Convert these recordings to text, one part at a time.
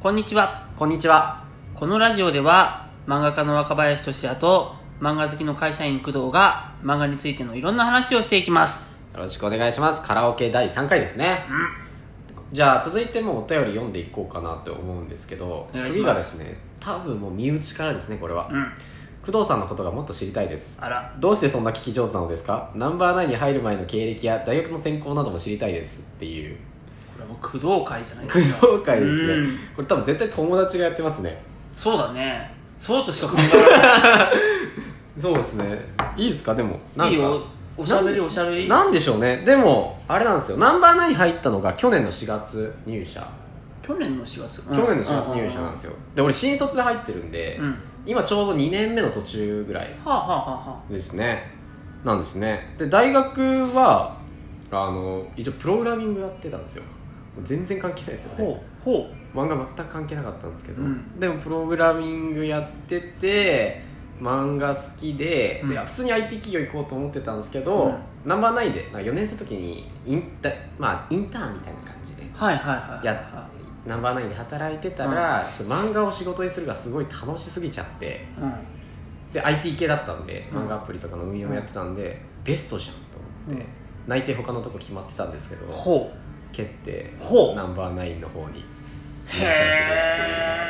こんにちは。こんにちは。このラジオでは、漫画家の若林俊也と、漫画好きの会社員工藤が、漫画についてのいろんな話をしていきます。よろしくお願いします。カラオケ第3回ですね。じゃあ続いてもうお便り読んでいこうかなって思うんですけどお願いします次がですね多分もう身内からですねこれは、うん。工藤さんのことがもっと知りたいですあら。どうしてそんな聞き上手なのですか？ナンバーナインに入る前の経歴や大学の専攻なども知りたいですっていうもう工藤会じゃない工ですか。藤会ですねうんこれ多分絶対友達がやってますねそうだね。そうとしか考えられそうですねいいですか？でもなない。んかいいよ。おしゃべりおしゃべり。なんでしょうねでもあれなんですよナンバーナイ入ったのが去年の4月入社去年の4月？去年の4月入社なんですよ。よで俺新卒で入ってるんで、うん。今ちょうど2年目の途中ぐらいはあ、はあはあはですねなんですねで大学はあの一応プログラミングやってたんですよ全然関係ないですあ、よね。ほう。漫画全く関係なかったんですけど、うん。でもプログラミングやってて漫画好きで,、うん。で普通に IT 企業行こうと思ってたんですけど、うん。ナンバーナインでなんか4年生の時にインタ,、まあ、インターンみたいな感じで。はいはいはい。やナンバーナインで働いてたら、ちょっと漫画を仕事にするがすごい楽しすぎちゃって。うん。で IT 系だったんでうん。漫画アプリとかの運用もやってたんで、ベストじゃんと思って、内定他のとこ決まってたんですけど。ほ蹴ってほうナンバーナインの方にう。入社するっていうへ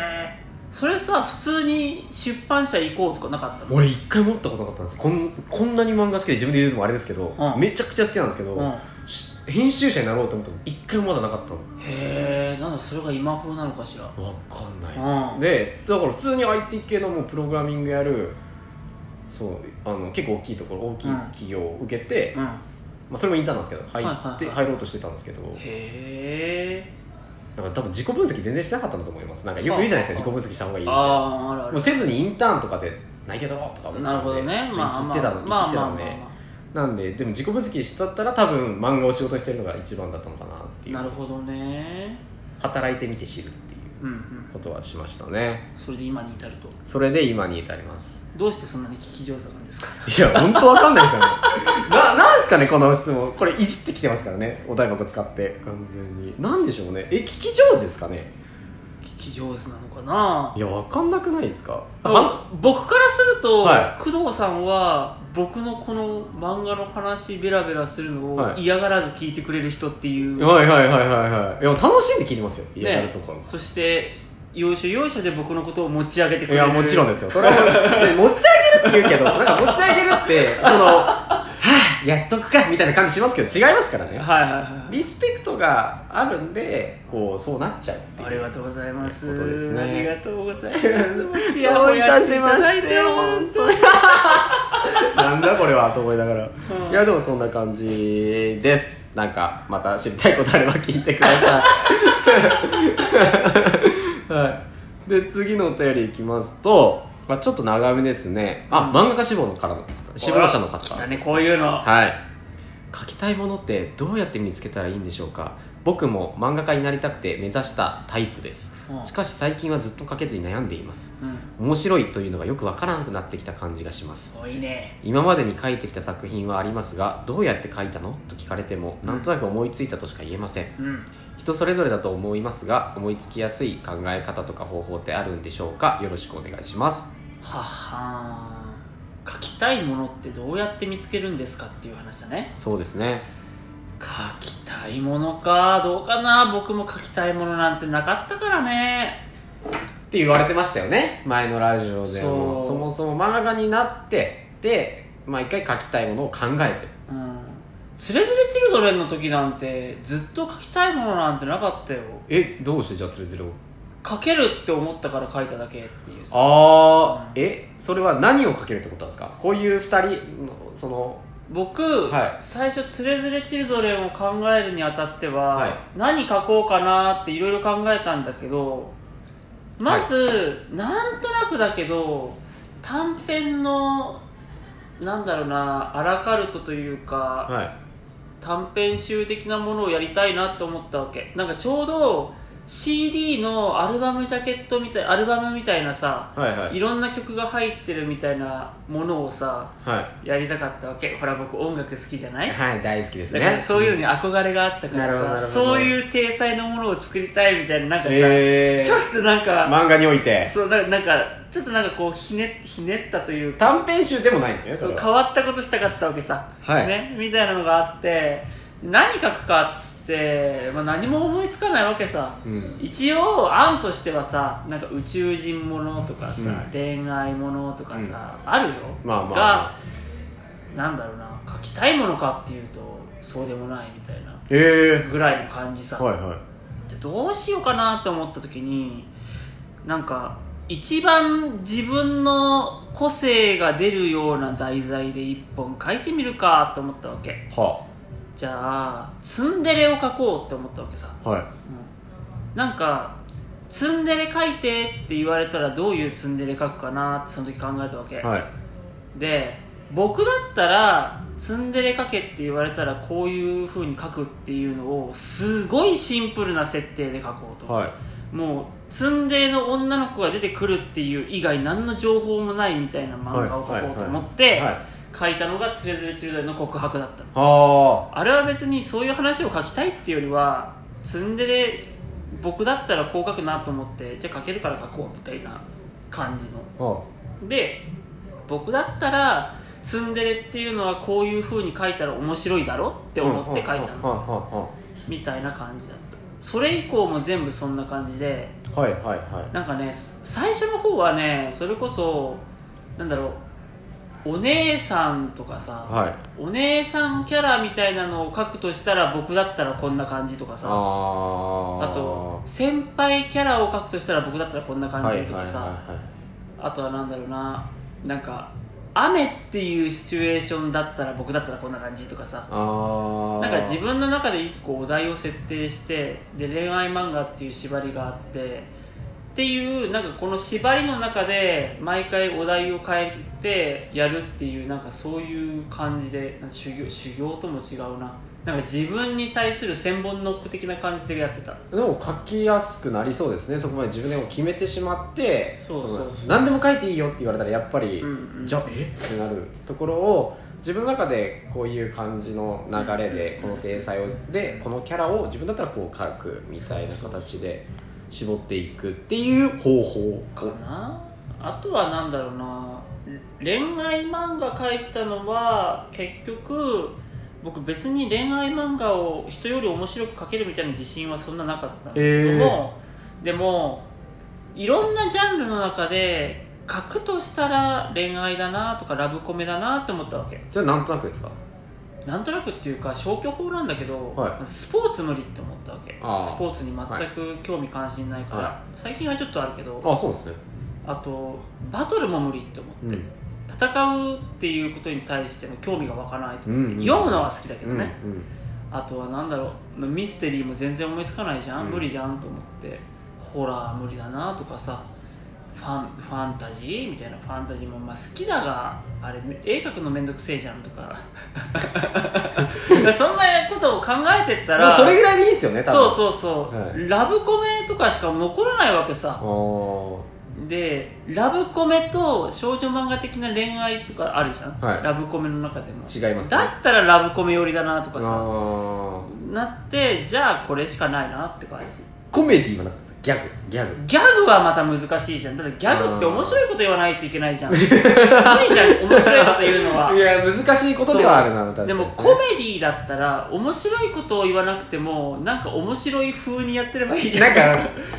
え。それさ、普通に出版社行こうとかなかったの？俺一回も思ったことなかったんですこんこんなに漫画好きで自分で言うのもあれですけど、うんめちゃくちゃ好きなんですけど、うん。し編集者になろうと思ったの一回もまだなかったのへえ、なんだそれが今風なのかしら？わかんないうんです、でだから普通に IT 系のもうプログラミングやるそうあの結構大きいところ大きい企業を受けて、うん。へまあ、それもインターンなんですけど入って、入ろうとしてたんですけどえ。だから多分自己分析全然してなかったんだと思いますなんかよく言うじゃないですか自己分析した方がいいみたああ、あるある。もうせずにインターンとかでないけどとか思ってなるたんでほどね。ちょってたの、生きてたので、あなんででも自己分析しとったら多分漫画を仕事にしてるのが一番だったのかなっていうなるほどね。働いてみて知るっていううんうん。ことはしましたねそれで今に至ると。それで今に至りますどうしてそんなに聞き上手なんですか？いや本当わかんないですよね。ななんですかねこの質問。これいじってきてますからね。お台箱使って。完全に。なんでしょうね。え聞き上手ですかね？聞き上手なのかな？いやわかんなくないですか？あ僕からすると、はい。工藤さんは僕のこの漫画の話ベラベラするのをはい。嫌がらず聞いてくれる人っていう、はいはいはいはいはい。いや楽しんで聞いてますよ。嫌がるところ、そして要所要所で僕のことを持ち上げてくいれる。やもちろんですよ。それは。もうで持ち上げるって言うけどなんか持ち上げるってその はぁやっとくかみたいな感じしますけど違いますからね。はいはいはいリスペクトがあるんでこうそうなっちゃうっていう。ありがとうございます。ことですね。ありがとうございます。ち やどういほやたしまいただいして本当に。なんだこれはと思いながら、うん。いやでもそんな感じです。なんかまた知りたいことあれば聞いてくださいはい。で次のお便りいきますと、まあ、ちょっと長めですね。あ、うん。漫画家志望のからの志望者の方。だねこういうの。はい。書きたいものってどうやって見つけたらいいんでしょうか。僕も漫画家になりたくて目指したタイプです。うん。しかし最近はずっと書けずに悩んでいます。うん。面白いというのがよくわからなくなってきた感じがします。多いね。今までに書いてきた作品はありますがどうやって書いたの？と聞かれてもなんとなく思いついたとしか言えません。うん人それぞれだと思いますが思いつきやすい考え方とか方法ってあるんでしょうか？よろしくお願いします。はっはー書きたいものってどうやって見つけるんですかっていう話だね。そうですね。書きたいものか。どうかな。僕も書きたいものなんてなかったからね。って言われてましたよね。前のラジオでも。そもそも漫画家になってで毎回書きたいものを考えて。るうんつれづれチルドレンの時なんてずっと書きたいものなんてなかったよ。えどうしてじゃあつれづれを？書けるって思ったから書いただけっていう。さああ、うんえそれは何を書けるってことなんですか？こういう二人のその僕、はい。最初つれづれチルドレンを考えるにあたっては、はい。何書こうかなっていろいろ考えたんだけどまず、なんとなくだけど短編のなんだろうなアラカルトというか、はい短編集的なものをやりたいなと思ったわけ。なんかちょうど CD のアルバムジャケットみたいアルバムみたいなさはいはい。いろんな曲が入ってるみたいなものをさはい。やりたかったわけ。ほら僕音楽好きじゃない？はい大好きですだからねそういうのに憧れがあったからさなるほどなるほど。そういう体裁のものを作りたいみたいななんかさ、えちょっとなんか、漫画において。そうだなんかちょっとなんかこうひねひねったというか短編集でもないんですねそそう変わったことしたかったわけさ、はい。ね、みたいなのがあって何書くかっつって、まあ、何も思いつかないわけさ、うん。一応案としてはさなんか宇宙人ものとかさ、うん。恋愛ものとかさ、あるよ、まあまあがなんだろうな書きたいものかっていうとそうでもないみたいなえぐらいの感じさ、えはいはい。でどうしようかなと思った時になんか一番自分の個性が出るような題材で一本書いてみるかと思ったわけ。はじゃあツンデレを書こうって思ったわけさ、はい。うん。なんかツンデレ書いてって言われたらどういうツンデレ書くかなってその時考えたわけ、はい。で僕だったらツンデレ書けって言われたらこういう風に書くっていうのをすごいシンプルな設定で書こうと、はい。もうツンデレの女の子が出てくるっていう以外何の情報もないみたいな漫画を書こうと思ってはい書いたのが「つれづれチルドレンの告白」だった。のはあれは別にそういう話を書きたいっていうよりはツンデレ僕だったらこう書くなと思ってじゃあ書けるから書こうみたいな感じの。で僕だったらツンデレっていうのはこういう風に書いたら面白いだろって思って書いたの。みたいな感じだった。それ以降も全部そんな感じで。ははいはいはい。なんかね最初の方はねそれこそなんだろうお姉さんとかさ、はい。お姉さんキャラみたいなのを書くとしたら僕だったらこんな感じとかさあと先輩キャラを書くとしたら僕だったらこんな感はいはいじとかさ、はあとはなんだろうななんか雨っていうシチュエーションだったら僕だったらこんな感じとかさなんか自分の中で一個お題を設定してで恋愛漫画っていう縛りがあってっていうなんかこの縛りの中で毎回お題を変えてやるっていうなんかそういう感じで修行修行とも違うな。なんか自分に対する千本ノック的な感じでやってた。でも書きやすくなりそうですね。そこまで自分でも決めてしまってそうそうそう。の何でも書いていいよって言われたらやっぱり、うんうん。じゃあえってなるところを自分の中でこういう感じの流れでこの体裁をでこのキャラを自分だったらこう書くみたいな形で絞っていくっていう方法かな。あとはなんだろうな。恋愛漫画描いてたのは結局僕別に恋愛漫画を人より面白く描けるみたいな自信はそんななかったんだけども、でもいろんなジャンルの中で書くとしたら恋愛だなとかラブコメだなって思ったわけ。それはなんとなくですか？なんとなくっていうか消去法なんだけど、はい。スポーツ無理って思ったわけ。スポーツに全く興味関心ないから、は最近はちょっとあるけどあそうですね。あとバトルも無理って思って、うん。戦うっていうことに対しての興味が湧かないと思って、うんうん読むのは好きだけどね、うんうん。あとはなんだろう。ミステリーも全然思いつかないじゃん、うん。無理じゃんと思って。ホラー無理だなとかさファンファンタジーみたいな。ファンタジーもまあ好きだがあれ絵描くのめんどくせえじゃんとか。そんなことを考えてったらまあそれぐらいでいいですよね多分。そうそうそう、はい。ラブコメとかしか残らないわけさ。でラブコメと少女漫画的な恋愛とかあるじゃん、はい。ラブコメの中でも。違いますね。だったらラブコメ寄りだなとかさ。あなってじゃあこれしかないなって感じ。コメディはなかったギャグギャグ。ギャグはまた難しいじゃん。だってギャグって面白いこと言わないといけないじゃん。無理じゃん面白いこと言うのは。いや難しいことではあるな確かに。でもコメディだったら面白いことを言わなくてもなんか面白い風にやってればいいじゃん。なんか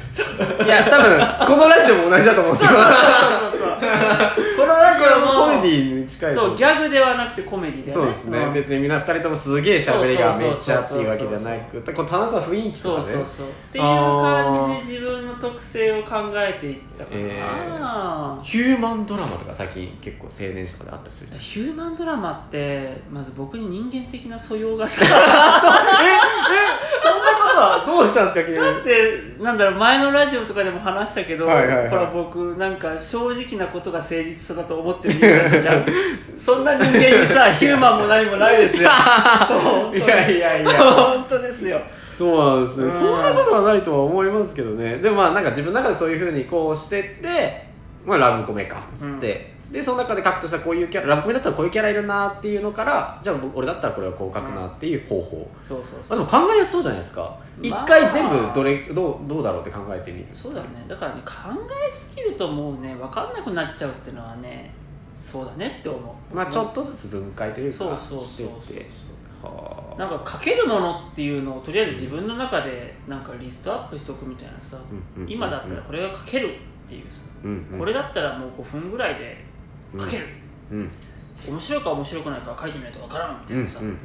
いや多分このラジオも同じだと思うんですよそうそうそうこのラジオもコメディに近いそうギャグではなくてコメディだよね。そうですね、ん。別にみんな二人ともすげえ喋りがめっちゃっていうわけじゃなくこう楽しさ雰囲気とかね。そうそうそうっていう感じで自分の特性を考えていったかな、えヒューマンドラマとか最近結構青年誌とかであったりするヒューマンドラマってまず僕に人間的な素養がさ。そんなことはどうしたんですか君だってなんだろう前のラジオとかでも話したけど、はいはいはい。ほら僕なんか正直なことが誠実さだと思ってる人間じゃん。そんな人間にさ ヒューマンも何もないですよ本当にいやいやいや。本当ですよ。そうなんですね、うん。そんなことはないとは思いますけどね。でもまあなんか自分の中でそういうふうにこうしてって、まあ、ラブコメかっつって、でその中で書くとしたらこういうキャララブコメだったらこういうキャラいるなっていうのからじゃあ俺だったらこれはこう書くなっていう方法、そうそうまあ、そうでも考えやすそうじゃないですか。一、まあ回全部どれどうどうだろうって考えてみる。そうだよね。だからね考えすぎるともうね分かんなくなっちゃうっていうのはねそうだねって思う。まあちょっとずつ分解というかそうそうそうしてそうってはあ。なんか書けるものっていうのをとりあえず自分の中でなんかリストアップしておくみたいなさ、うんうんうん今だったらこれが書けるっていうさ、うんうんこれだったらもう5分ぐらいで書ける、うん。面白いか面白くないか書いてみないと分からんみたいなさ、うんうんうん。っ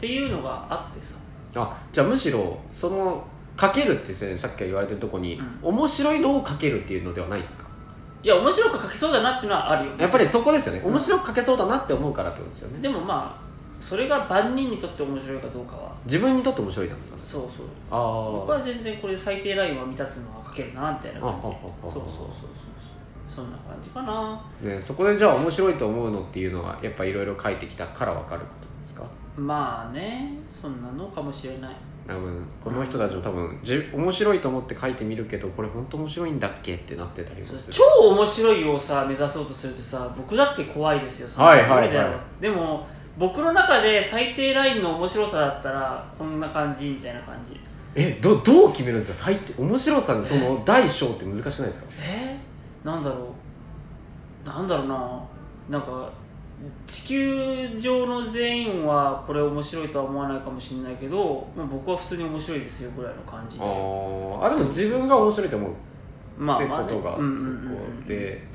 ていうのがあってさ。あじゃあむしろその書けるってさっき言われてるとこに、うん。面白いのを書けるっていうのではないんですか？いや面白く書けそうだなっていうのはあるよ。やっぱりそこですよね、うん面白く書けそうだなって思うからってことですよね。でもまあそれが万人にとって面白いかどうかは。自分にとって面白いなんですかそうそう。ああ僕は全然これ最低ラインは満たすのは書けるなみたいな感じ。そうそうそうそうそんな感じかな。ね、そこでじゃあ面白いと思うのっていうのはやっぱいろいろ書いてきたから分かることですか？まあねそんなのかもしれない。多分この人たちも多分じ面白いと思って書いてみるけどこれ本当面白いんだっけってなってたりもする。超面白いをさ目指そうとするとさ僕だって怖いですよそはいはいはい。でも僕の中で最低ラインの面白さだったらこんな感じみたいな感じ。えどどう決めるんですか？最低面白さのその大小って難しくないですか？えー、なんだろう。なんだろうな。なんか地球上の全員はこれ面白いとは思わないかもしれないけど、まあ、僕は普通に面白いですよぐらいの感じあでー。あでも自分が面白いと思う。ってことがそこで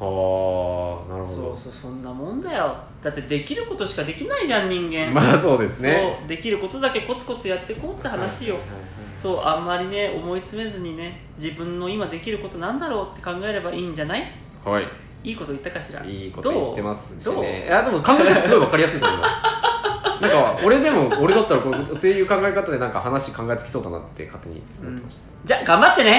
ああなるほど。そうそうそんなもんだよだってできることしかできないじゃん人間、まあそうですね。そうできることだけコツコツやっていこうって話よ、はいはいはいそうあんまりね思い詰めずにね自分の今できることなんだろうって考えればいいんじゃない？はい。いいこと言ったかしら？いいこと言ってますしどう？ねいやでも考え方すごい分かりやすいと思います。なんか俺でも俺だったらこうっていう考え方でなんか話考えつきそうだなって勝手に思ってました、じゃあ頑張ってね